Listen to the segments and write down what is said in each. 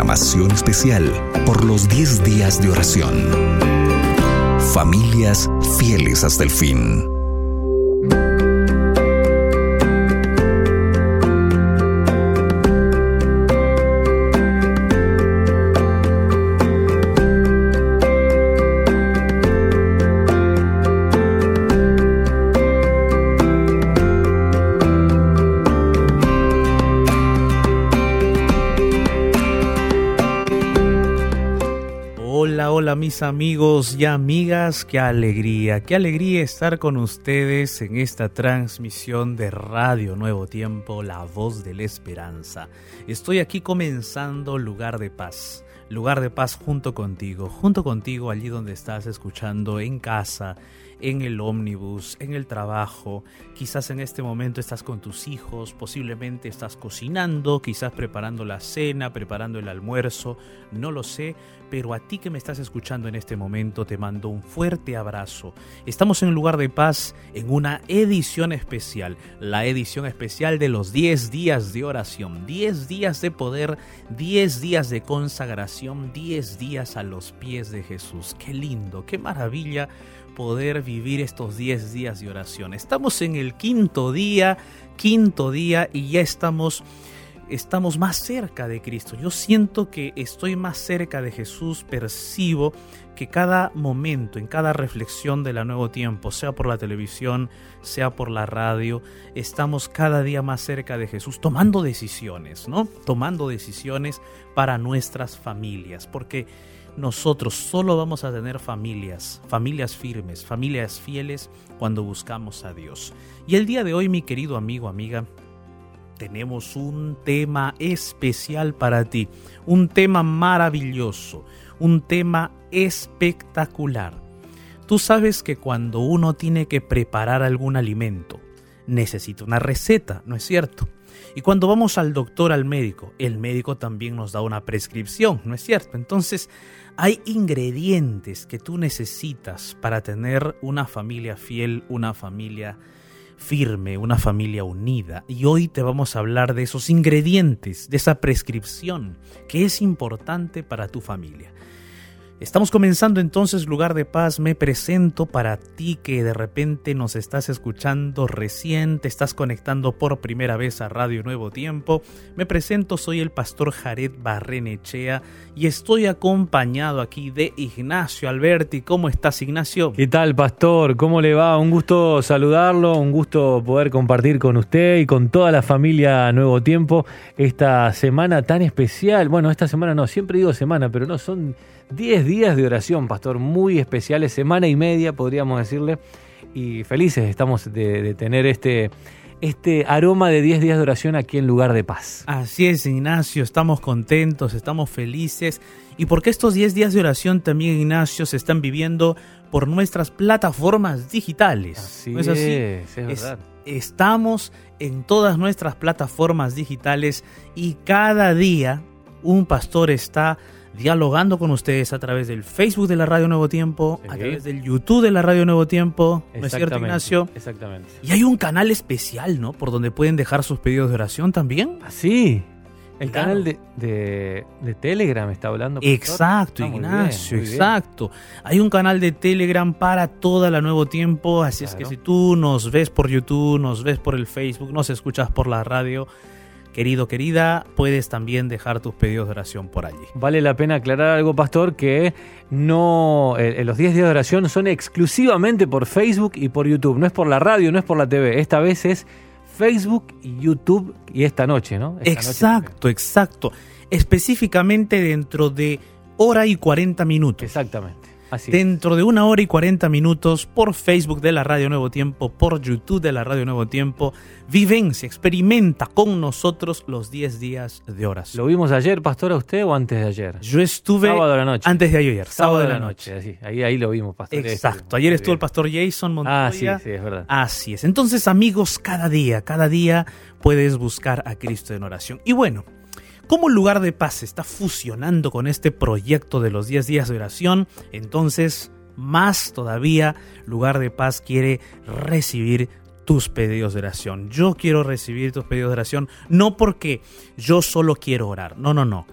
programación especial por los 10 días de oración. Familias fieles hasta el fin. Amigos y amigas, qué alegría, qué alegría estar con ustedes en esta transmisión de Radio Nuevo Tiempo, la voz de la esperanza. Estoy aquí comenzando Lugar de Paz, lugar de paz junto contigo, junto contigo allí donde estás escuchando en casa, en el ómnibus, en el trabajo, quizás en este momento estás con tus hijos, posiblemente estás cocinando, quizás preparando la cena, preparando el almuerzo, no lo sé, pero a ti que me estás escuchando en este momento te mando un fuerte abrazo. Estamos en lugar de paz en una edición especial, la edición especial de los 10 días de oración, 10 días de poder, 10 días de consagración, 10 días a los pies de Jesús. Qué lindo, qué maravilla poder vivir estos 10 días de oración. Estamos en el quinto día, quinto día y ya estamos estamos más cerca de Cristo. Yo siento que estoy más cerca de Jesús, percibo que cada momento, en cada reflexión de la nuevo tiempo, sea por la televisión, sea por la radio, estamos cada día más cerca de Jesús, tomando decisiones, ¿no? Tomando decisiones para nuestras familias, porque nosotros solo vamos a tener familias, familias firmes, familias fieles cuando buscamos a Dios. Y el día de hoy, mi querido amigo, amiga, tenemos un tema especial para ti, un tema maravilloso, un tema espectacular. Tú sabes que cuando uno tiene que preparar algún alimento, necesita una receta, ¿no es cierto? Y cuando vamos al doctor, al médico, el médico también nos da una prescripción, ¿no es cierto? Entonces, hay ingredientes que tú necesitas para tener una familia fiel, una familia firme, una familia unida. Y hoy te vamos a hablar de esos ingredientes, de esa prescripción que es importante para tu familia. Estamos comenzando entonces Lugar de Paz. Me presento para ti que de repente nos estás escuchando recién, te estás conectando por primera vez a Radio Nuevo Tiempo. Me presento, soy el pastor Jared Barrenechea y estoy acompañado aquí de Ignacio Alberti. ¿Cómo estás, Ignacio? ¿Qué tal, pastor? ¿Cómo le va? Un gusto saludarlo, un gusto poder compartir con usted y con toda la familia Nuevo Tiempo esta semana tan especial. Bueno, esta semana no, siempre digo semana, pero no son 10 días de oración, pastor, muy especiales, semana y media, podríamos decirle. Y felices estamos de, tener este, este aroma de 10 días de oración aquí en lugar de paz. Así es, Ignacio, estamos contentos, estamos felices. Y porque estos 10 días de oración también, Ignacio, se están viviendo por nuestras plataformas digitales. Así es así? Es, verdad. estamos en todas nuestras plataformas digitales y cada día un pastor está dialogando con ustedes a través del Facebook de la Radio Nuevo Tiempo, a través del YouTube de la Radio Nuevo Tiempo, ¿no es cierto, Ignacio? Exactamente. Y hay un canal especial, ¿no? Por donde pueden dejar sus pedidos de oración también. Ah, sí. El canal de, de, Telegram está hablando. Exacto, Ignacio, exacto. Hay un canal de Telegram para toda la Nuevo Tiempo, así es que si tú nos ves por YouTube, nos ves por el Facebook, nos escuchas por la radio, Querido, querida, puedes también dejar tus pedidos de oración por allí. Vale la pena aclarar algo, pastor, que no eh, eh, los 10 días de oración son exclusivamente por Facebook y por YouTube. No es por la radio, no es por la TV. Esta vez es Facebook y YouTube y esta noche, ¿no? exacto, exacto. Específicamente dentro de hora y 40 minutos. Exactamente. Dentro de una hora y 40 minutos por Facebook de la Radio Nuevo Tiempo, por YouTube de la Radio Nuevo Tiempo, vivencia, experimenta con nosotros los 10 días de oración. ¿Lo vimos ayer, pastor, a usted o antes de ayer? Yo estuve sábado de la noche. antes de ayer, sábado, de la, noche. ahí, ahí lo vimos, pastor. Exacto, ayer estuvo el pastor Jason Montoya. Ah, sí, sí, es verdad. Así es. Entonces, amigos, cada día, cada día puedes buscar a Cristo en oración. Y bueno, como lugar de paz se está fusionando con este proyecto de los 10 días de oración, entonces más todavía lugar de paz quiere recibir tus pedidos de oración. Yo quiero recibir tus pedidos de oración no porque yo solo quiero orar, no, no, no.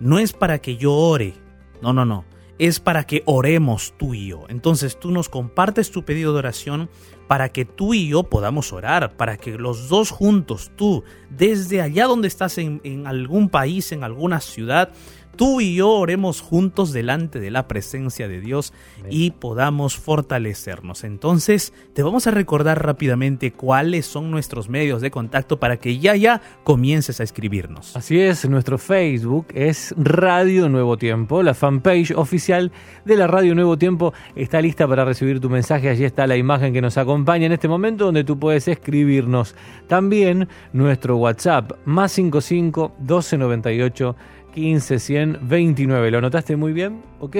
no es para que yo ore, no, no, no, es para que oremos tú y yo. Entonces tú nos compartes tu pedido de oración para que tú y yo podamos orar, para que los dos juntos, tú, desde allá donde estás en, algún país, en alguna ciudad, tú y yo oremos juntos delante de la presencia de Dios y podamos fortalecernos. Entonces, te vamos a recordar rápidamente cuáles son nuestros medios de contacto para que ya ya comiences a escribirnos. Así es, nuestro Facebook es Radio Nuevo Tiempo, la fanpage oficial de la Radio Nuevo Tiempo está lista para recibir tu mensaje. Allí está la imagen que nos acompaña en este momento donde tú puedes escribirnos. También nuestro WhatsApp más 55 1298 15 29. ¿Lo anotaste muy bien? Ok,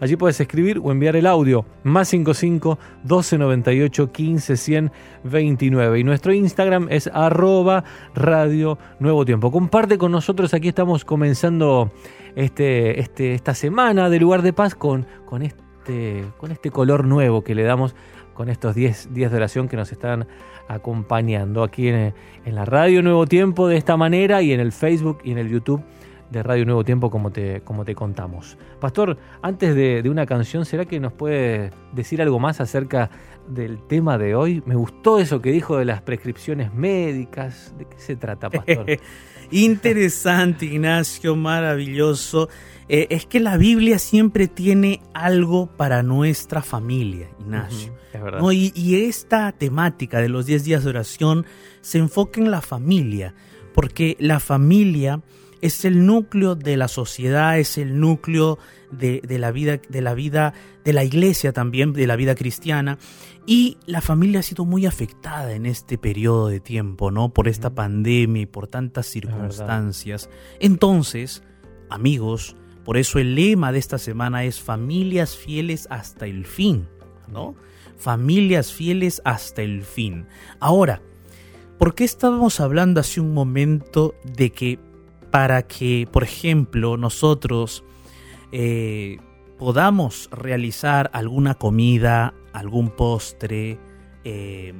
allí puedes escribir o enviar el audio más 55 1298 15 29. Y nuestro Instagram es arroba radio nuevo tiempo. Comparte con nosotros, aquí estamos comenzando este, este, esta semana de lugar de paz con, con, este, con este color nuevo que le damos con estos 10 días de oración que nos están acompañando aquí en, en la radio Nuevo Tiempo de esta manera y en el Facebook y en el YouTube de Radio Nuevo Tiempo como te, como te contamos. Pastor, antes de, una canción, ¿será que nos puede decir algo más acerca del tema de hoy? Me gustó eso que dijo de las prescripciones médicas. ¿De qué se trata, Pastor? Interesante, Ignacio, maravilloso. Eh, es que la Biblia siempre tiene algo para nuestra familia, Ignacio. es verdad. Y, y, esta temática de los 10 días de oración se enfoca en la familia, porque la familia es el núcleo de la sociedad, es el núcleo de, la vida, de la vida, de la iglesia también, de la vida cristiana. Y la familia ha sido muy afectada en este periodo de tiempo, ¿no? Por esta pandemia y por tantas circunstancias. Entonces, amigos, por eso el lema de esta semana es familias fieles hasta el fin, ¿no? Familias fieles hasta el fin. Ahora, ¿por qué estábamos hablando hace un momento de que para que, por ejemplo, nosotros eh, podamos realizar alguna comida, algún postre, eh,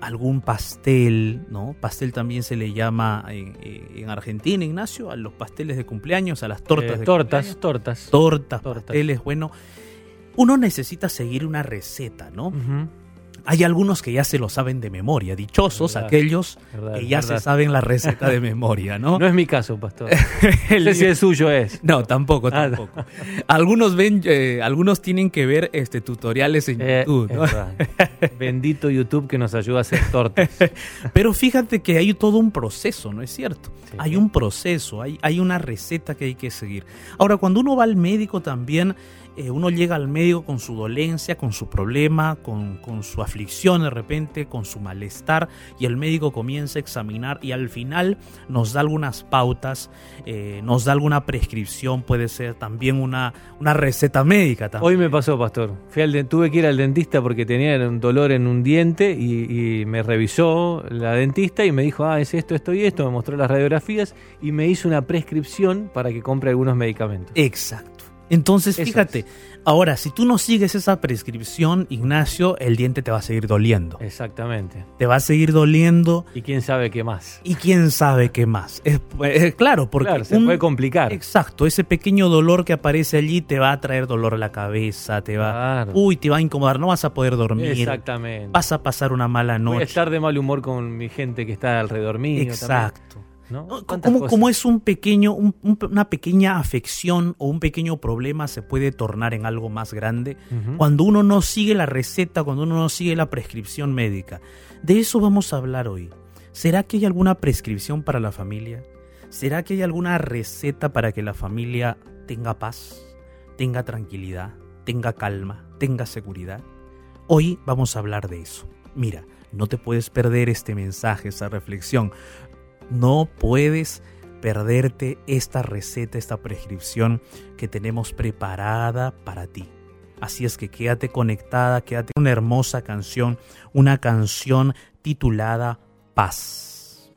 algún pastel, ¿no? Pastel también se le llama en, Argentina, Ignacio, a los pasteles de cumpleaños, a las tortas eh, de tortas, tortas, tortas, tortas, pasteles, bueno, uno necesita seguir una receta, ¿no? Hay algunos que ya se lo saben de memoria, dichosos aquellos que ya se saben la receta de memoria, ¿no? No es mi caso, pastor. el, si es suyo es. No, tampoco, ah, tampoco. algunos ven, eh, algunos tienen que ver este tutoriales en eh, YouTube. Bendito YouTube que nos ayuda a hacer tortas. Pero fíjate que hay todo un proceso, ¿no es cierto? hay un proceso, hay, hay una receta que hay que seguir. Ahora, cuando uno va al médico también eh, uno llega al médico con su dolencia, con su problema, con, su aflicción de repente, con su malestar, y el médico comienza a examinar y al final nos da algunas pautas, eh, nos da alguna prescripción, puede ser también una, una receta médica. Hoy me pasó, pastor. Fui al, tuve que ir al dentista porque tenía un dolor en un diente y, y me revisó la dentista y me dijo, ah, es esto, esto y esto, me mostró las radiografías y me hizo una prescripción para que compre algunos medicamentos. Exacto. Entonces, fíjate, ahora, si tú no sigues esa prescripción, Ignacio, el diente te va a seguir doliendo. Exactamente. Te va a seguir doliendo. Y quién sabe qué más. Y quién sabe qué más. Es, claro, porque. se puede complicar. Exacto, ese pequeño dolor que aparece allí te va a traer dolor a la cabeza, te va. Uy, te va a incomodar, no vas a poder dormir. Exactamente. Vas a pasar una mala noche. Voy a estar de mal humor con mi gente que está alrededor mío. Exacto. Como, es un pequeño, una pequeña afección o un pequeño problema se puede tornar en algo más grande cuando uno no sigue la receta, cuando uno no sigue la prescripción médica. De eso vamos a hablar hoy. ¿Será que hay alguna prescripción para la familia? ¿Será que hay alguna receta para que la familia tenga paz, tenga tranquilidad, tenga calma, tenga seguridad? Hoy vamos a hablar de eso. Mira, no te puedes perder este mensaje, esa reflexión. No puedes perderte esta receta, esta prescripción que tenemos preparada para ti. Así es que quédate conectada, quédate con una hermosa canción, una canción titulada Paz.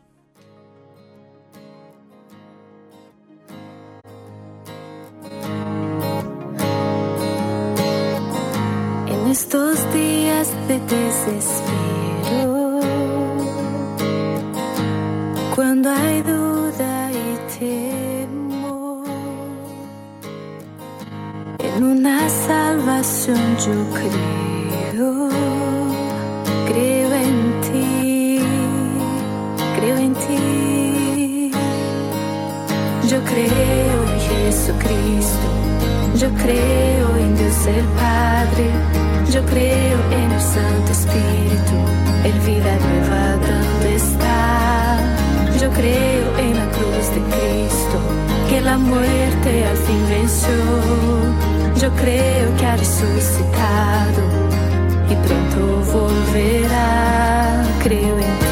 En estos días de desespero cuando hay duda y temor, en una salvación yo creo, creo en ti, creo en ti. Yo creo en Jesucristo, yo creo en Dios el Padre, yo creo en el Santo Espíritu, el vida nueva donde está. Creo en la cruz de Cristo, que la muerte al fin venció. Yo creo que ha resucitado y pronto volverá. Creo en ti.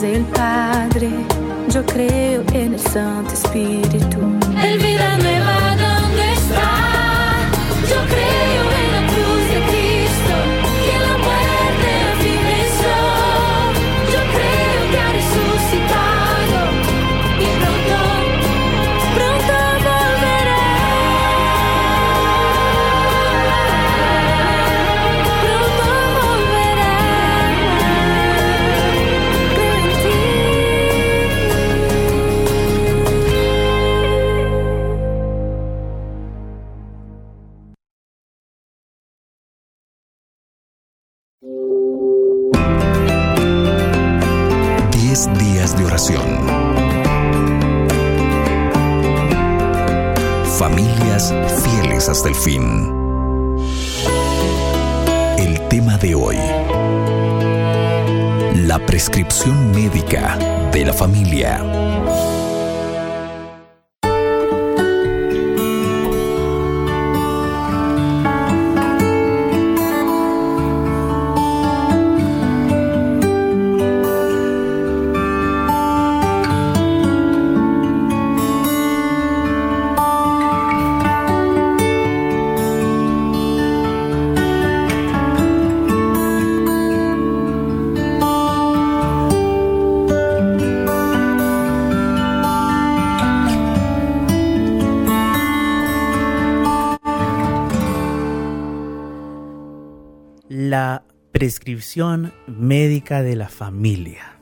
Creo en Dios el Padre. Yo creo en el Santo Espíritu. Prescripción prescripción médica de la familia.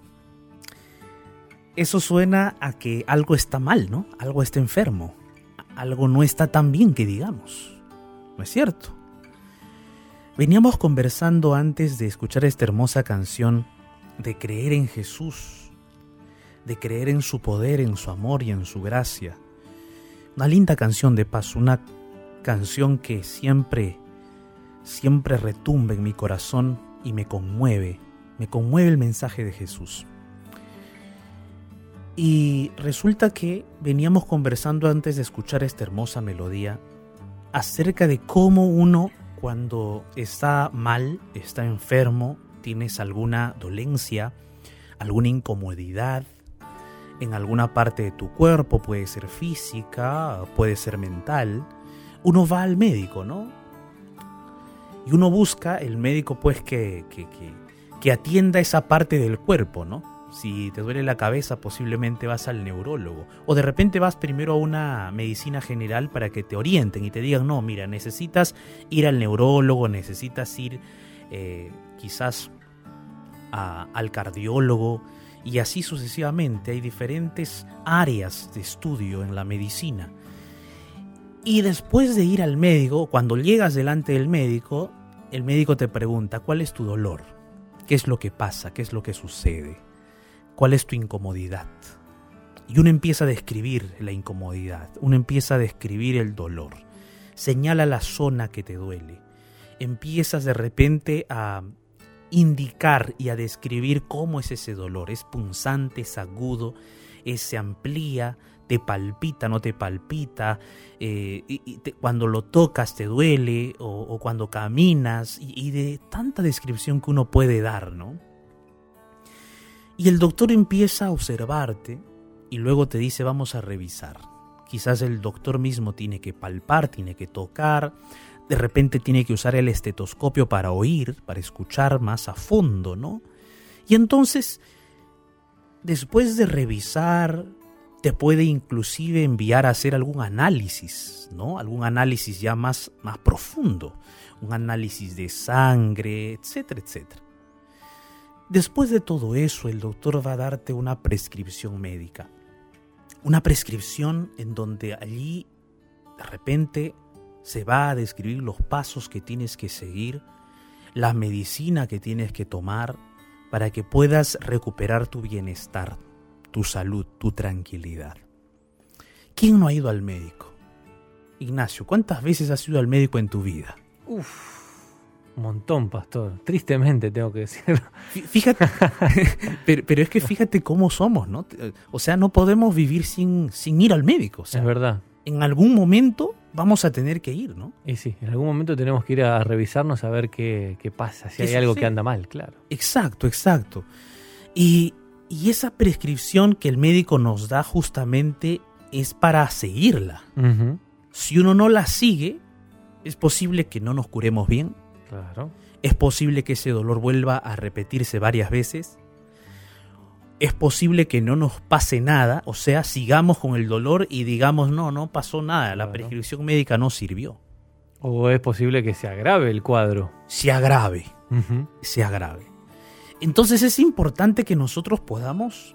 Eso suena a que algo está mal, ¿no? Algo está enfermo. Algo no está tan bien que digamos. ¿No es cierto? Veníamos conversando antes de escuchar esta hermosa canción de creer en Jesús, de creer en su poder, en su amor y en su gracia. Una linda canción de paz, una canción que siempre siempre retumba en mi corazón y me conmueve, me conmueve el mensaje de Jesús. Y resulta que veníamos conversando antes de escuchar esta hermosa melodía acerca de cómo uno cuando está mal, está enfermo, tienes alguna dolencia, alguna incomodidad en alguna parte de tu cuerpo, puede ser física, puede ser mental, uno va al médico, ¿no? Y uno busca el médico pues que, que, que, atienda esa parte del cuerpo, ¿no? Si te duele la cabeza, posiblemente vas al neurólogo. O de repente vas primero a una medicina general para que te orienten y te digan, no, mira, necesitas ir al neurólogo, necesitas ir eh, quizás al cardiólogo y así sucesivamente. Hay diferentes áreas de estudio en la medicina. Y después de ir al médico, cuando llegas delante del médico, el médico te pregunta, ¿cuál es tu dolor? ¿Qué es lo que pasa? ¿Qué es lo que sucede? ¿Cuál es tu incomodidad? Y uno empieza a describir la incomodidad, uno empieza a describir el dolor, señala la zona que te duele, empiezas de repente a indicar y a describir cómo es ese dolor, es punzante, es agudo, es- se amplía, te palpita, no te palpita, eh, y, cuando lo tocas te duele, o, o cuando caminas, y, y de tanta descripción que uno puede dar, ¿no? Y el doctor empieza a observarte y luego te dice vamos a revisar. Quizás el doctor mismo tiene que palpar, tiene que tocar, de repente tiene que usar el estetoscopio para oír, para escuchar más a fondo, ¿no? Y entonces, después de revisar, te puede inclusive enviar a hacer algún análisis, ¿no? Algún análisis ya más, más profundo, un análisis de sangre, etcétera, etcétera. Después de todo eso, el doctor va a darte una prescripción médica. Una prescripción en donde allí, de repente, se va a describir los pasos que tienes que seguir, la medicina que tienes que tomar para que puedas recuperar tu bienestar, tu salud, tu tranquilidad. ¿Quién no ha ido al médico? Ignacio, ¿cuántas veces has ido al médico en tu vida? Un montón, pastor. Tristemente tengo que decirlo. Fí- Fíjate, pero, pero es que fíjate cómo somos, ¿no? O sea, no podemos vivir sin, sin ir al médico. O sea, es verdad. en algún momento vamos a tener que ir, ¿no? Y sí, en algún momento tenemos que ir a revisarnos a ver qué, qué pasa, si ¿Qué hay algo que anda mal, claro. Exacto, exacto. Y, y esa prescripción que el médico nos da justamente es para seguirla. Si uno no la sigue, es posible que no nos curemos bien, Claro. es posible que ese dolor vuelva a repetirse varias veces, es posible que no nos pase nada, o sea, sigamos con el dolor y digamos, no, no pasó nada, la Claro. prescripción médica no sirvió. O es posible que se agrave el cuadro. Se agrave. Se agrave. Entonces es importante que nosotros podamos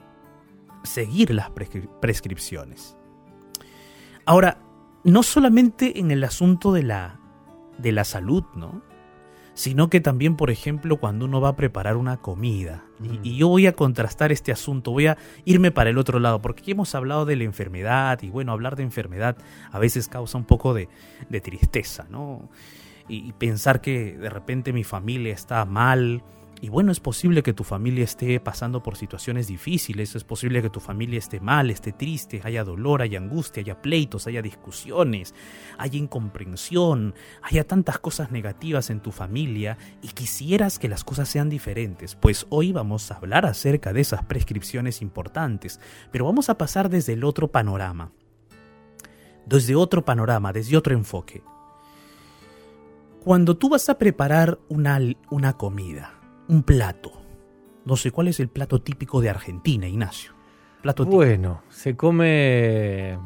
seguir las prescri- prescripciones. Ahora, no solamente en el asunto de la, de la salud, ¿no? Sino que también, por ejemplo, cuando uno va a preparar una comida. Y-. Y, yo voy a contrastar este asunto, voy a irme para el otro lado, porque aquí hemos hablado de la enfermedad y bueno, hablar de enfermedad a veces causa un poco de, de tristeza, ¿no? y, y pensar que de repente mi familia está mal. Y bueno, es posible que tu familia esté pasando por situaciones difíciles, es posible que tu familia esté mal, esté triste, haya dolor, haya angustia, haya pleitos, haya discusiones, haya incomprensión, haya tantas cosas negativas en tu familia y quisieras que las cosas sean diferentes. Pues hoy vamos a hablar acerca de esas prescripciones importantes, pero vamos a pasar desde el otro panorama, desde otro panorama, desde otro enfoque. Cuando tú vas a preparar una, una comida, un plato, no sé cuál es el plato típico de Argentina, Ignacio. Plato típico. Bueno, se come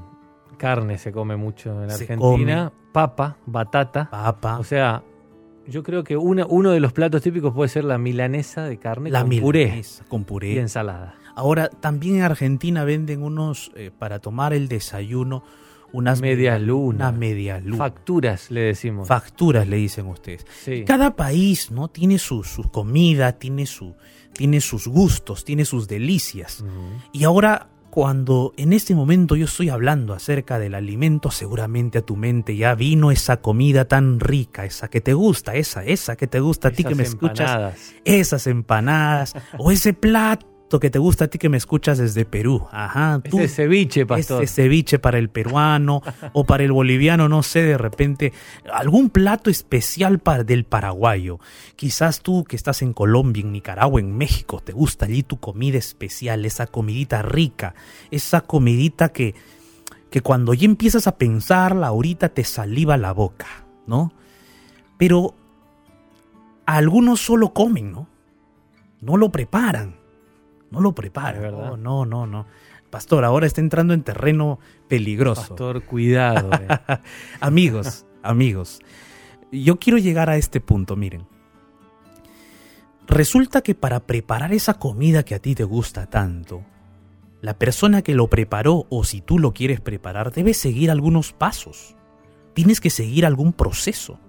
carne, se come mucho en Se Argentina. Papa, batata. Papa, O sea, yo creo que una, uno de los platos típicos puede ser la milanesa de carne la con puré con puré. y ensalada. Ahora, también en Argentina venden unos, eh, para tomar el desayuno, unas Medias lunas. Una media luna. Facturas, le decimos. Facturas le dicen ustedes. Sí. Cada país, ¿no? Tiene su, su comida, tiene, su, tiene sus gustos, tiene sus delicias. Y ahora, cuando en este momento yo estoy hablando acerca del alimento, seguramente a tu mente ya vino esa comida tan rica, esa que te gusta, esa, esa que te gusta a ti que me escuchas, empanadas. esas empanadas, o ese plato que te gusta a ti que me escuchas desde Perú. Ajá, tú. Ese ceviche, pastor. Ese ceviche para el peruano o para el boliviano, no sé, de repente algún plato especial para del paraguayo. Quizás tú que estás en Colombia, en Nicaragua, en México, te gusta allí tu comida especial, esa comidita rica, esa comidita que que cuando ya empiezas a pensarla ahorita te saliva la boca, ¿no? Pero algunos solo comen, ¿no? No lo preparan. No lo preparan. Es verdad. Oh, no, no, no. Pastor, ahora está entrando en terreno peligroso. Pastor, cuidado. eh. amigos, amigos, yo quiero llegar a este punto, miren. Resulta que para preparar esa comida que a ti te gusta tanto, la persona que lo preparó o si tú lo quieres preparar debe seguir algunos pasos. Tienes que seguir algún proceso.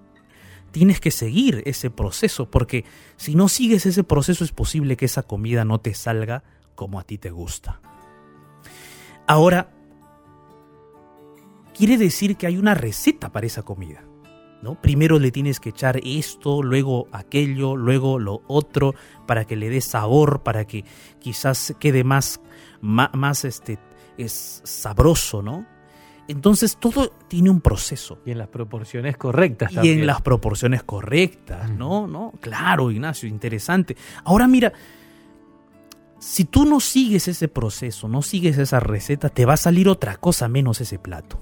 Tienes que seguir ese proceso porque si no sigues ese proceso es posible que esa comida no te salga como a ti te gusta. Ahora, quiere decir que hay una receta para esa comida. ¿no? Primero le tienes que echar esto, luego aquello, luego lo otro, para que le dé sabor, para que quizás quede más, más, más este, es sabroso, ¿no? Entonces todo tiene un proceso. Y en las proporciones correctas Y también. en las proporciones correctas, ¿no? ¿no? Claro, Ignacio, interesante. Ahora mira, si tú no sigues ese proceso, no sigues esa receta, te va a salir otra cosa menos ese plato.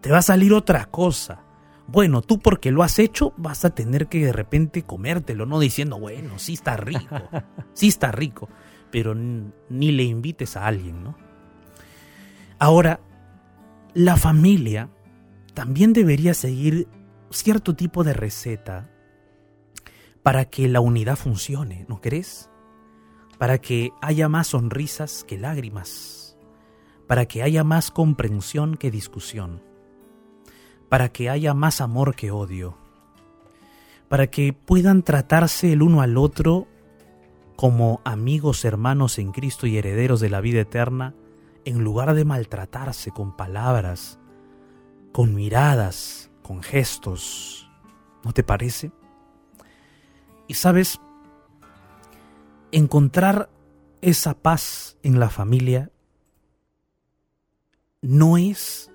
Te va a salir otra cosa. Bueno, tú porque lo has hecho vas a tener que de repente comértelo, no diciendo, bueno, sí está rico, sí está rico, pero ni le invites a alguien, ¿no? Ahora, la familia también debería seguir cierto tipo de receta para que la unidad funcione, ¿no crees? Para que haya más sonrisas que lágrimas, para que haya más comprensión que discusión, para que haya más amor que odio, para que puedan tratarse el uno al otro como amigos hermanos en Cristo y herederos de la vida eterna, en lugar de maltratarse con palabras, con miradas, con gestos. ¿No te parece? Y sabes, encontrar esa paz en la familia no es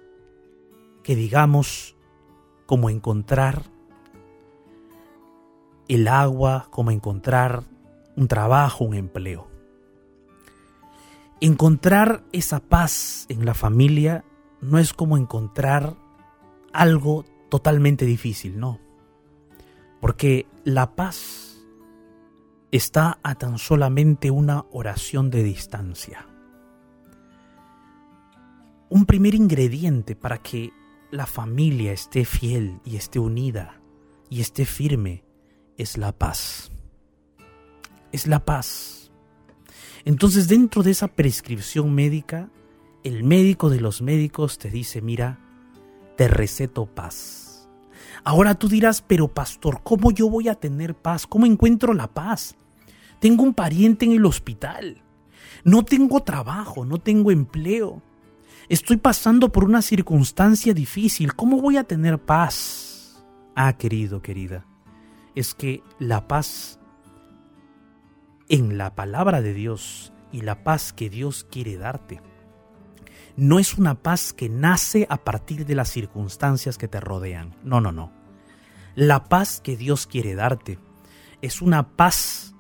que digamos como encontrar el agua, como encontrar un trabajo, un empleo. Encontrar esa paz en la familia no es como encontrar algo totalmente difícil, no. Porque la paz está a tan solamente una oración de distancia. Un primer ingrediente para que la familia esté fiel y esté unida y esté firme es la paz. Es la paz. Entonces dentro de esa prescripción médica, el médico de los médicos te dice, mira, te receto paz. Ahora tú dirás, pero pastor, ¿cómo yo voy a tener paz? ¿Cómo encuentro la paz? Tengo un pariente en el hospital. No tengo trabajo, no tengo empleo. Estoy pasando por una circunstancia difícil. ¿Cómo voy a tener paz? Ah, querido, querida, es que la paz en la palabra de Dios y la paz que Dios quiere darte no es una paz que nace a partir de las circunstancias que te rodean. No, no, no. La paz que Dios quiere darte es una paz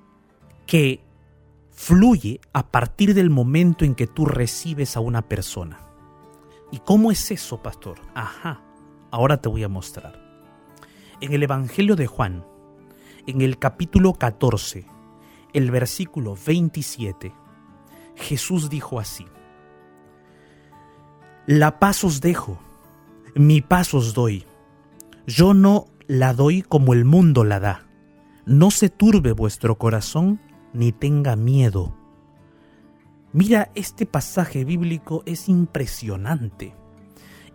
que fluye a partir del momento en que tú recibes a una persona. ¿Y cómo es eso, pastor? Ajá, ahora te voy a mostrar. En el Evangelio de Juan, en el capítulo 14, el versículo 27, Jesús dijo así, La paz os dejo, mi paz os doy. Yo no la doy como el mundo la da. No se turbe vuestro corazón ni tenga miedo. Mira, este pasaje bíblico es impresionante.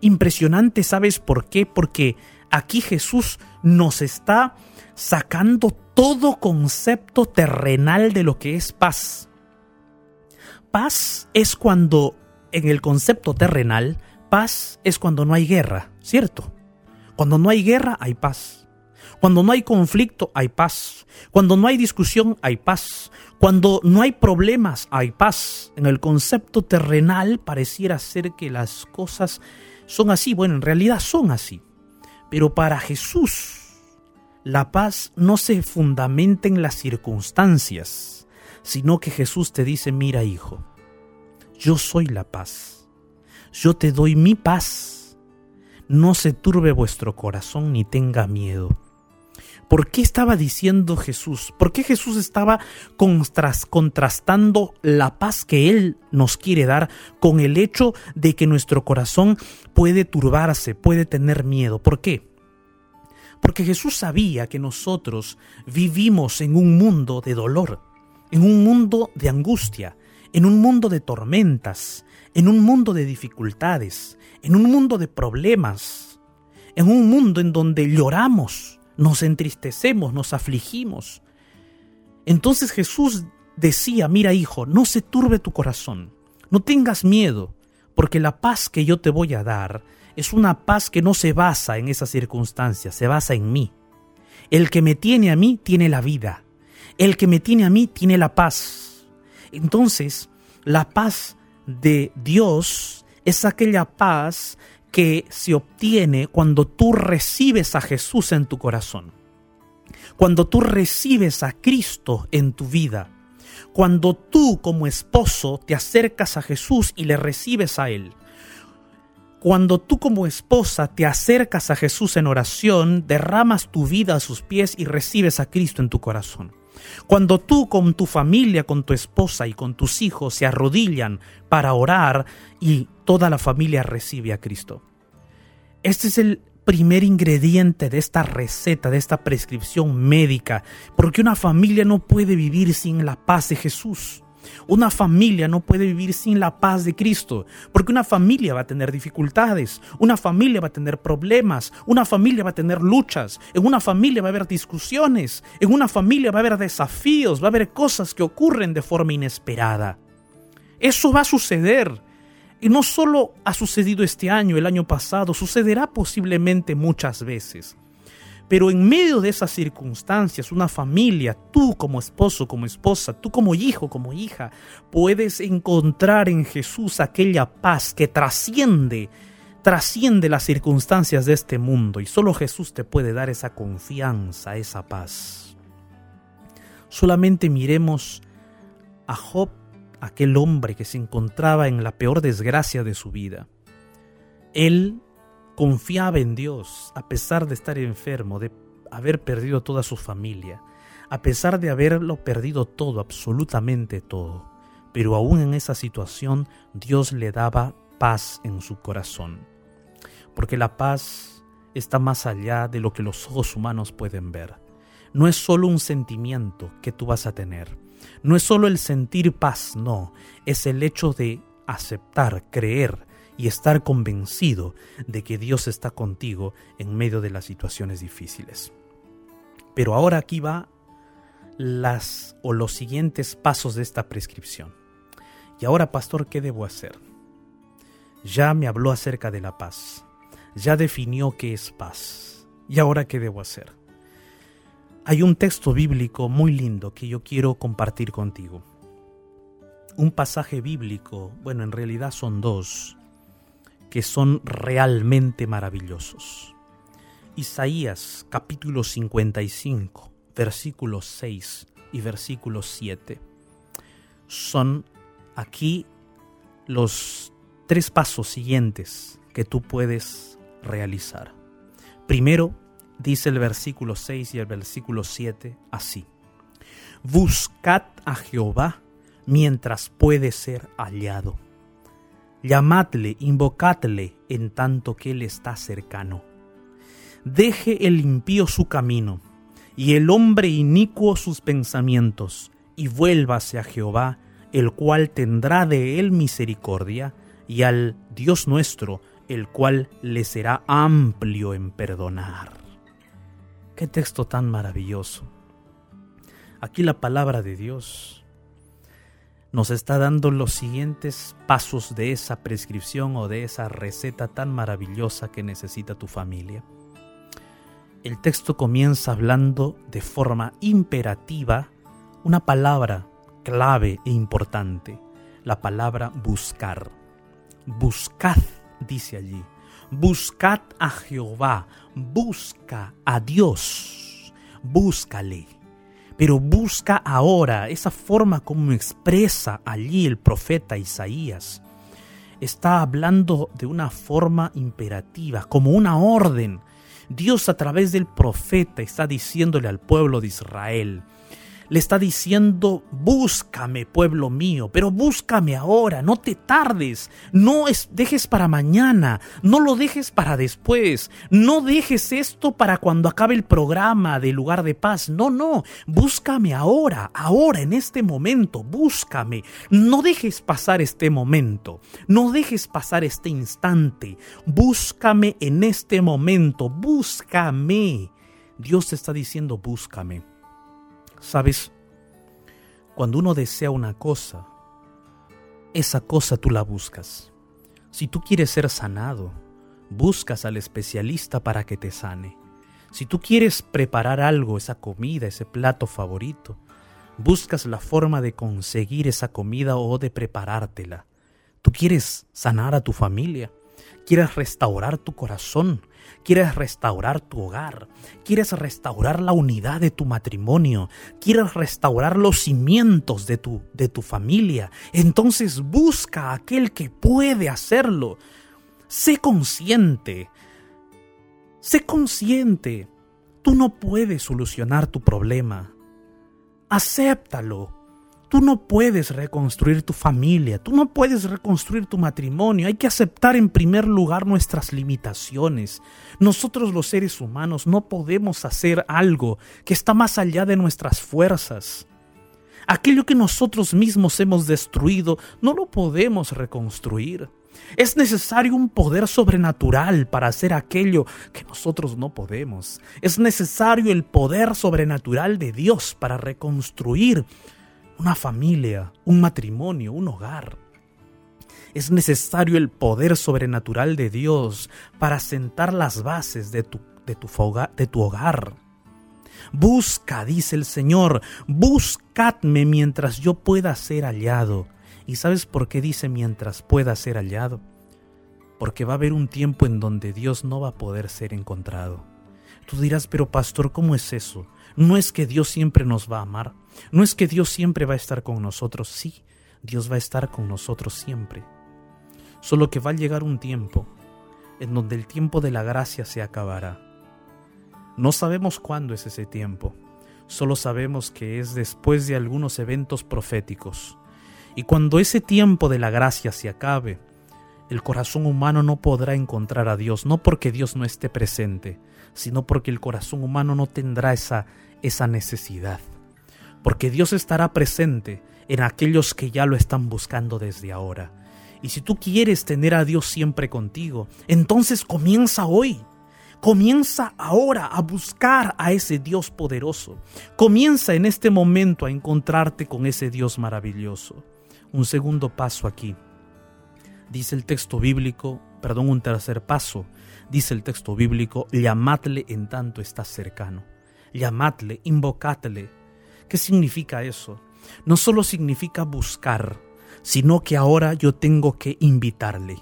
Impresionante, ¿sabes por qué? Porque aquí Jesús nos está sacando todo concepto terrenal de lo que es paz. Paz es cuando, en el concepto terrenal, paz es cuando no hay guerra, ¿cierto? Cuando no hay guerra, hay paz. Cuando no hay conflicto, hay paz. Cuando no hay discusión, hay paz. Cuando no hay problemas, hay paz. En el concepto terrenal pareciera ser que las cosas son así. Bueno, en realidad son así. Pero para Jesús, la paz no se fundamenta en las circunstancias, sino que Jesús te dice, mira hijo, yo soy la paz. Yo te doy mi paz. No se turbe vuestro corazón ni tenga miedo. ¿Por qué estaba diciendo Jesús? ¿Por qué Jesús estaba contras- contrastando la paz que Él nos quiere dar con el hecho de que nuestro corazón puede turbarse, puede tener miedo? ¿Por qué? Porque Jesús sabía que nosotros vivimos en un mundo de dolor, en un mundo de angustia, en un mundo de tormentas, en un mundo de dificultades, en un mundo de problemas, en un mundo en donde lloramos, nos entristecemos, nos afligimos. Entonces Jesús decía, mira hijo, no se turbe tu corazón, no tengas miedo, porque la paz que yo te voy a dar es una paz que no se basa en esas circunstancias, se basa en mí. El que me tiene a mí tiene la vida. El que me tiene a mí tiene la paz. Entonces, la paz de Dios es aquella paz que se obtiene cuando tú recibes a Jesús en tu corazón. Cuando tú recibes a Cristo en tu vida. Cuando tú como esposo te acercas a Jesús y le recibes a Él. Cuando tú como esposa te acercas a Jesús en oración, derramas tu vida a sus pies y recibes a Cristo en tu corazón. Cuando tú con tu familia, con tu esposa y con tus hijos se arrodillan para orar y toda la familia recibe a Cristo. Este es el primer ingrediente de esta receta, de esta prescripción médica, porque una familia no puede vivir sin la paz de Jesús. Una familia no puede vivir sin la paz de Cristo, porque una familia va a tener dificultades, una familia va a tener problemas, una familia va a tener luchas, en una familia va a haber discusiones, en una familia va a haber desafíos, va a haber cosas que ocurren de forma inesperada. Eso va a suceder. Y no solo ha sucedido este año, el año pasado, sucederá posiblemente muchas veces. Pero en medio de esas circunstancias, una familia, tú como esposo, como esposa, tú como hijo, como hija, puedes encontrar en Jesús aquella paz que trasciende, trasciende las circunstancias de este mundo. Y solo Jesús te puede dar esa confianza, esa paz. Solamente miremos a Job, aquel hombre que se encontraba en la peor desgracia de su vida. Él confiaba en Dios a pesar de estar enfermo, de haber perdido toda su familia, a pesar de haberlo perdido todo, absolutamente todo. Pero aún en esa situación Dios le daba paz en su corazón. Porque la paz está más allá de lo que los ojos humanos pueden ver. No es solo un sentimiento que tú vas a tener. No es solo el sentir paz, no. Es el hecho de aceptar, creer, y estar convencido de que Dios está contigo en medio de las situaciones difíciles. Pero ahora aquí va las o los siguientes pasos de esta prescripción. Y ahora, pastor, ¿qué debo hacer? Ya me habló acerca de la paz. Ya definió qué es paz. ¿Y ahora qué debo hacer? Hay un texto bíblico muy lindo que yo quiero compartir contigo. Un pasaje bíblico, bueno, en realidad son dos, que son realmente maravillosos. Isaías capítulo 55, versículos 6 y versículo 7 son aquí los tres pasos siguientes que tú puedes realizar. Primero, dice el versículo 6 y el versículo 7 así. Buscad a Jehová mientras puede ser hallado Llamadle, invocadle en tanto que Él está cercano. Deje el impío su camino, y el hombre inicuo sus pensamientos, y vuélvase a Jehová, el cual tendrá de él misericordia, y al Dios nuestro, el cual le será amplio en perdonar. Qué texto tan maravilloso. Aquí la palabra de Dios nos está dando los siguientes pasos de esa prescripción o de esa receta tan maravillosa que necesita tu familia. El texto comienza hablando de forma imperativa una palabra clave e importante, la palabra buscar. Buscad, dice allí, buscad a Jehová, busca a Dios, búscale pero busca ahora esa forma como expresa allí el profeta Isaías. Está hablando de una forma imperativa, como una orden. Dios a través del profeta está diciéndole al pueblo de Israel, le está diciendo, búscame, pueblo mío, pero búscame ahora, no te tardes, no es, dejes para mañana, no lo dejes para después, no dejes esto para cuando acabe el programa de lugar de paz, no, no, búscame ahora, ahora, en este momento, búscame, no dejes pasar este momento, no dejes pasar este instante, búscame en este momento, búscame. Dios te está diciendo, búscame. Sabes, cuando uno desea una cosa, esa cosa tú la buscas. Si tú quieres ser sanado, buscas al especialista para que te sane. Si tú quieres preparar algo, esa comida, ese plato favorito, buscas la forma de conseguir esa comida o de preparártela. Tú quieres sanar a tu familia, quieres restaurar tu corazón, quieres restaurar tu hogar, quieres restaurar la unidad de tu matrimonio, quieres restaurar los cimientos de tu, de tu familia, entonces busca a aquel que puede hacerlo. Sé consciente, sé consciente. Tú no puedes solucionar tu problema. Acéptalo. Tú no puedes reconstruir tu familia, tú no puedes reconstruir tu matrimonio. Hay que aceptar en primer lugar nuestras limitaciones. Nosotros los seres humanos no podemos hacer algo que está más allá de nuestras fuerzas. Aquello que nosotros mismos hemos destruido no lo podemos reconstruir. Es necesario un poder sobrenatural para hacer aquello que nosotros no podemos. Es necesario el poder sobrenatural de Dios para reconstruir una familia, un matrimonio, un hogar. Es necesario el poder sobrenatural de Dios para sentar las bases de tu, de tu, hogar. Busca, dice el Señor, buscadme mientras yo pueda ser hallado. ¿Y sabes por qué dice mientras pueda ser hallado? Porque va a haber un tiempo en donde Dios no va a poder ser encontrado. Tú dirás, pero pastor, ¿cómo es eso? No es que Dios siempre nos va a amar, no es que Dios siempre va a estar con nosotros, sí, Dios va a estar con nosotros siempre. Solo que va a llegar un tiempo en donde el tiempo de la gracia se acabará. No sabemos cuándo es ese tiempo, solo sabemos que es después de algunos eventos proféticos. Y cuando ese tiempo de la gracia se acabe, el corazón humano no podrá encontrar a Dios, no porque Dios no esté presente, sino porque el corazón humano no tendrá esa, esa necesidad. Porque Dios estará presente en aquellos que ya lo están buscando desde ahora. Y si tú quieres tener a Dios siempre contigo, entonces comienza hoy. Comienza ahora a buscar a ese Dios poderoso. Comienza en este momento a encontrarte con ese Dios maravilloso. Un segundo paso aquí. Dice el texto bíblico, perdón, un tercer paso dice el texto bíblico, llamadle en tanto está cercano. Llamadle, invocadle. ¿Qué significa eso? No solo significa buscar, sino que ahora yo tengo que invitarle.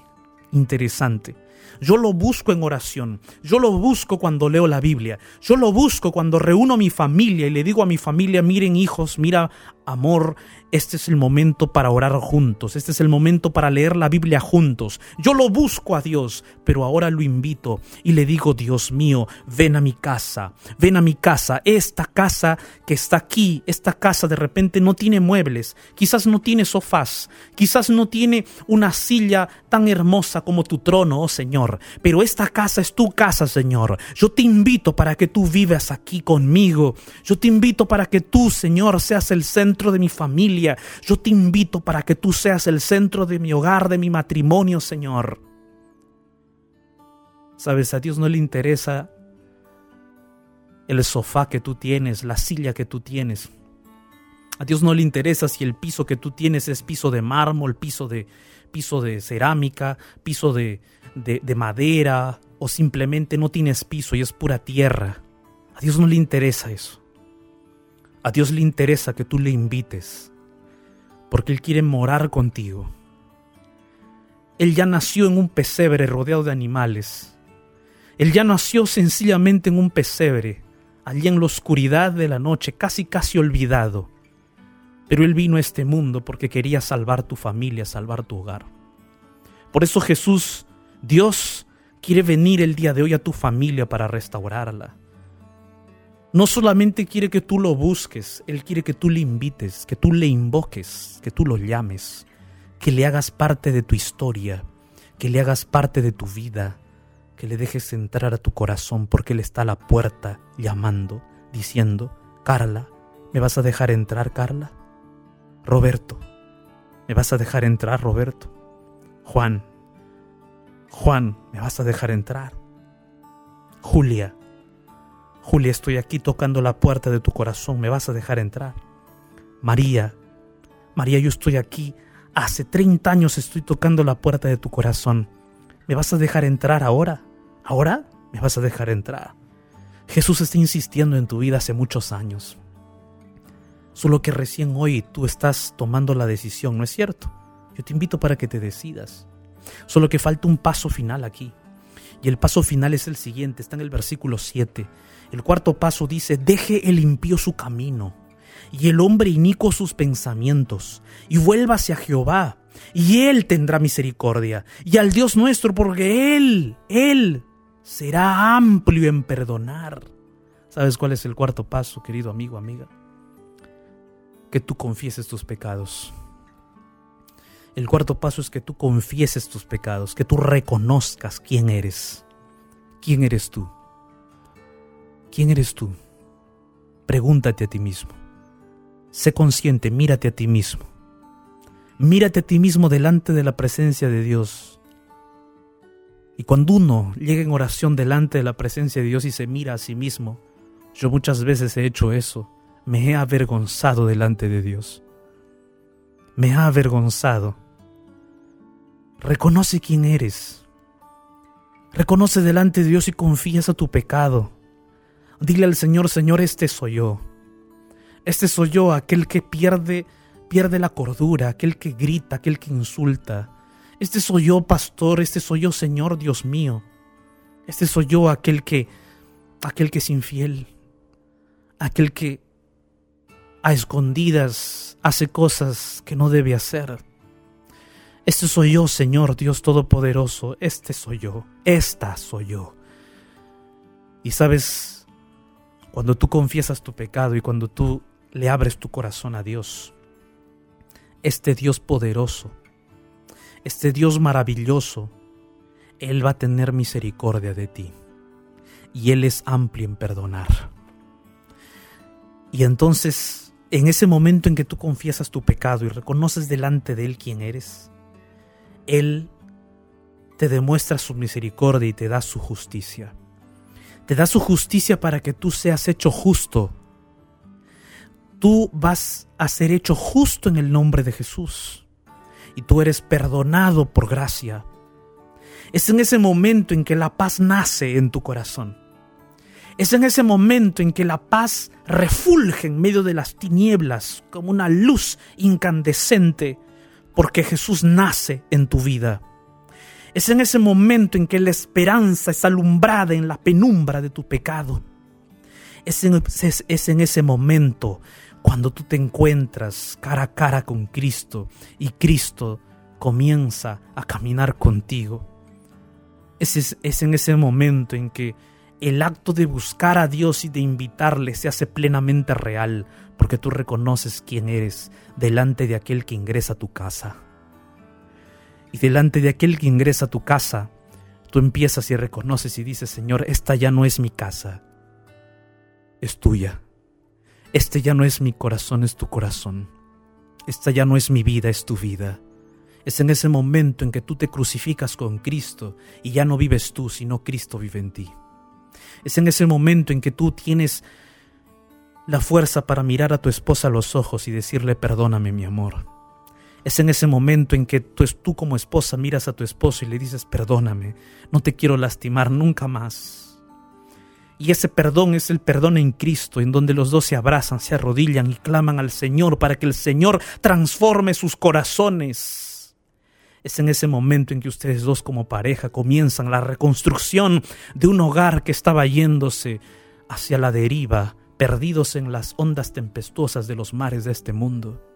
Interesante. Yo lo busco en oración, yo lo busco cuando leo la Biblia, yo lo busco cuando reúno a mi familia y le digo a mi familia, miren hijos, mira amor, este es el momento para orar juntos, este es el momento para leer la Biblia juntos. Yo lo busco a Dios, pero ahora lo invito y le digo, Dios mío, ven a mi casa, ven a mi casa, esta casa que está aquí, esta casa de repente no tiene muebles, quizás no tiene sofás, quizás no tiene una silla tan hermosa como tu trono, oh Señor, pero esta casa es tu casa, Señor. Yo te invito para que tú vivas aquí conmigo. Yo te invito para que tú, Señor, seas el centro de mi familia yo te invito para que tú seas el centro de mi hogar, de mi matrimonio, Señor. Sabes, a Dios no le interesa el sofá que tú tienes, la silla que tú tienes. A Dios no le interesa si el piso que tú tienes es piso de mármol, piso de, piso de cerámica, piso de, de, de madera o simplemente no tienes piso y es pura tierra. A Dios no le interesa eso. A Dios le interesa que tú le invites porque Él quiere morar contigo. Él ya nació en un pesebre rodeado de animales. Él ya nació sencillamente en un pesebre, allí en la oscuridad de la noche, casi casi olvidado. Pero Él vino a este mundo porque quería salvar tu familia, salvar tu hogar. Por eso Jesús, Dios, quiere venir el día de hoy a tu familia para restaurarla. No solamente quiere que tú lo busques, Él quiere que tú le invites, que tú le invoques, que tú lo llames, que le hagas parte de tu historia, que le hagas parte de tu vida, que le dejes entrar a tu corazón porque Él está a la puerta llamando, diciendo, Carla, ¿me vas a dejar entrar, Carla? Roberto, ¿me vas a dejar entrar, Roberto? Juan, Juan, ¿me vas a dejar entrar? Julia, Julia, estoy aquí tocando la puerta de tu corazón, ¿me vas a dejar entrar? María, María, yo estoy aquí, hace 30 años estoy tocando la puerta de tu corazón, ¿me vas a dejar entrar ahora? ¿Ahora? ¿Me vas a dejar entrar? Jesús está insistiendo en tu vida hace muchos años. Solo que recién hoy tú estás tomando la decisión, ¿no es cierto? Yo te invito para que te decidas. Solo que falta un paso final aquí. Y el paso final es el siguiente, está en el versículo 7. El cuarto paso dice, deje el impío su camino y el hombre inicuo sus pensamientos y vuelva hacia Jehová y él tendrá misericordia y al Dios nuestro porque él, él será amplio en perdonar. ¿Sabes cuál es el cuarto paso, querido amigo, amiga? Que tú confieses tus pecados. El cuarto paso es que tú confieses tus pecados, que tú reconozcas quién eres. ¿Quién eres tú? ¿Quién eres tú? Pregúntate a ti mismo. Sé consciente, mírate a ti mismo. Mírate a ti mismo delante de la presencia de Dios. Y cuando uno llega en oración delante de la presencia de Dios y se mira a sí mismo, yo muchas veces he hecho eso, me he avergonzado delante de Dios. Me ha avergonzado. Reconoce quién eres. Reconoce delante de Dios y confiesa tu pecado. Dile al Señor, Señor, este soy yo. Este soy yo, aquel que pierde, pierde la cordura, aquel que grita, aquel que insulta. Este soy yo, pastor, este soy yo, Señor, Dios mío. Este soy yo, aquel que, aquel que es infiel, aquel que a escondidas hace cosas que no debe hacer. Este soy yo, Señor, Dios Todopoderoso, este soy yo, esta soy yo. Y sabes, cuando tú confiesas tu pecado y cuando tú le abres tu corazón a Dios, este Dios poderoso, este Dios maravilloso, Él va a tener misericordia de ti. Y Él es amplio en perdonar. Y entonces, en ese momento en que tú confiesas tu pecado y reconoces delante de Él quién eres, Él te demuestra su misericordia y te da su justicia. Te da su justicia para que tú seas hecho justo. Tú vas a ser hecho justo en el nombre de Jesús. Y tú eres perdonado por gracia. Es en ese momento en que la paz nace en tu corazón. Es en ese momento en que la paz refulge en medio de las tinieblas como una luz incandescente porque Jesús nace en tu vida. Es en ese momento en que la esperanza es alumbrada en la penumbra de tu pecado. Es en, es- es en ese momento cuando tú te encuentras cara a cara con Cristo y Cristo comienza a caminar contigo. Es- es en ese momento en que el acto de buscar a Dios y de invitarle se hace plenamente real, porque tú reconoces quién eres delante de aquel que ingresa a tu casa. Y delante de aquel que ingresa a tu casa, tú empiezas y reconoces y dices, Señor, esta ya no es mi casa, es tuya. Este ya no es mi corazón, es tu corazón. Esta ya no es mi vida, es tu vida. Es en ese momento en que tú te crucificas con Cristo y ya no vives tú, sino Cristo vive en ti. Es en ese momento en que tú tienes la fuerza para mirar a tu esposa a los ojos y decirle perdóname mi amor. Es en ese momento en que tú, tú como esposa miras a tu esposo y le dices perdóname, no te quiero lastimar nunca más. Y ese perdón es el perdón en Cristo, en donde los dos se abrazan, se arrodillan y claman al Señor para que el Señor transforme sus corazones. Es en ese momento en que ustedes dos como pareja comienzan la reconstrucción de un hogar que estaba yéndose hacia la deriva, perdidos en las ondas tempestuosas de los mares de este mundo.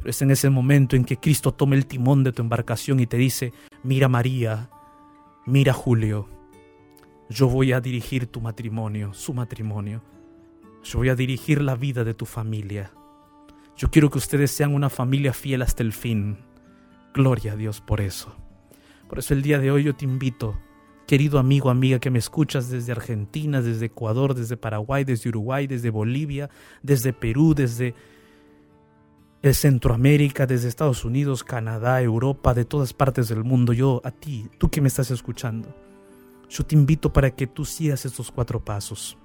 Pero es en ese momento en que Cristo toma el timón de tu embarcación y te dice, mira María, mira Julio, yo voy a dirigir tu matrimonio, su matrimonio. Yo voy a dirigir la vida de tu familia. Yo quiero que ustedes sean una familia fiel hasta el fin. Gloria a Dios por eso. Por eso el día de hoy yo te invito, querido amigo, amiga que me escuchas desde Argentina, desde Ecuador, desde Paraguay, desde Uruguay, desde Bolivia, desde Perú, desde el Centroamérica, desde Estados Unidos, Canadá, Europa, de todas partes del mundo. Yo a ti, tú que me estás escuchando, yo te invito para que tú sigas estos cuatro pasos.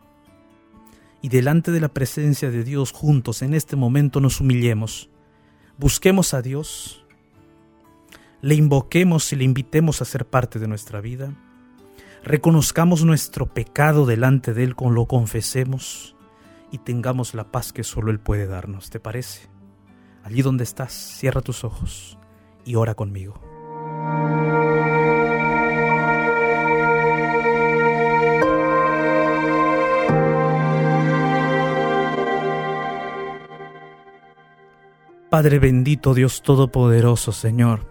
Y delante de la presencia de Dios juntos en este momento nos humillemos. Busquemos a Dios, le invoquemos y le invitemos a ser parte de nuestra vida. Reconozcamos nuestro pecado delante de Él, con lo confesemos y tengamos la paz que solo Él puede darnos. ¿Te parece? Allí donde estás, cierra tus ojos y ora conmigo. Padre bendito, Dios Todopoderoso, Señor.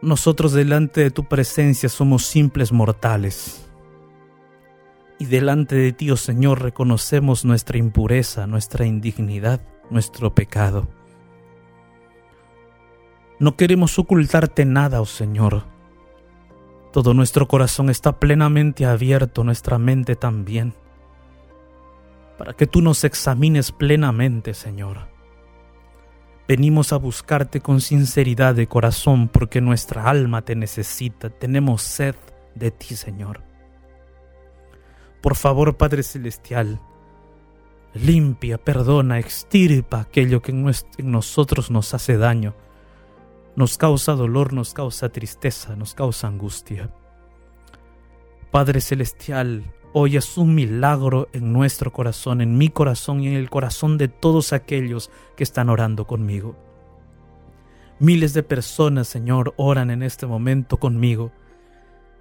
Nosotros delante de tu presencia somos simples mortales. Y delante de ti, oh Señor, reconocemos nuestra impureza, nuestra indignidad, nuestro pecado. No queremos ocultarte nada, oh Señor. Todo nuestro corazón está plenamente abierto, nuestra mente también, para que tú nos examines plenamente, Señor. Venimos a buscarte con sinceridad de corazón porque nuestra alma te necesita, tenemos sed de ti, Señor. Por favor, Padre Celestial, limpia, perdona, extirpa aquello que en, nosotros nos hace daño, nos causa dolor, nos causa tristeza, nos causa angustia. Padre Celestial, Hoy es un milagro en nuestro corazón, en mi corazón y en el corazón de todos aquellos que están orando conmigo. Miles de personas, Señor, oran en este momento conmigo.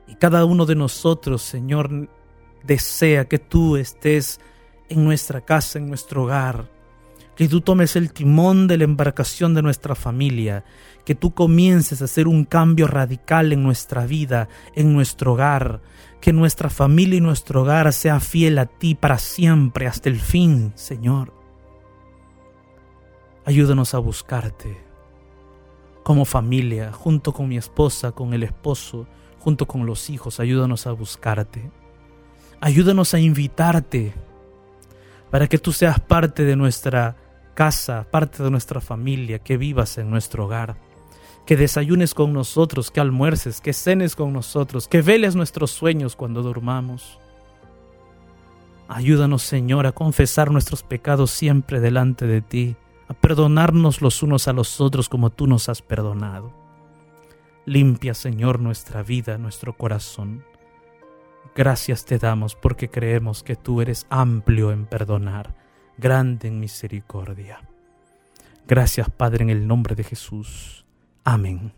Y cada uno de nosotros, Señor, desea que tú estés en nuestra casa, en nuestro hogar, que tú tomes el timón de la embarcación de nuestra familia, que tú comiences a hacer un cambio radical en nuestra vida, en nuestro hogar, que nuestra familia y nuestro hogar sea fiel a ti para siempre, hasta el fin, Señor. Ayúdanos a buscarte como familia, junto con mi esposa, con el esposo, junto con los hijos, ayúdanos a buscarte. Ayúdanos a invitarte para que tú seas parte de nuestra casa, parte de nuestra familia, que vivas en nuestro hogar que desayunes con nosotros, que almuerces, que cenes con nosotros, que veles nuestros sueños cuando dormamos. Ayúdanos, Señor, a confesar nuestros pecados siempre delante de ti, a perdonarnos los unos a los otros como tú nos has perdonado. Limpia, Señor, nuestra vida, nuestro corazón. Gracias te damos porque creemos que tú eres amplio en perdonar, grande en misericordia. Gracias, Padre, en el nombre de Jesús. Amén.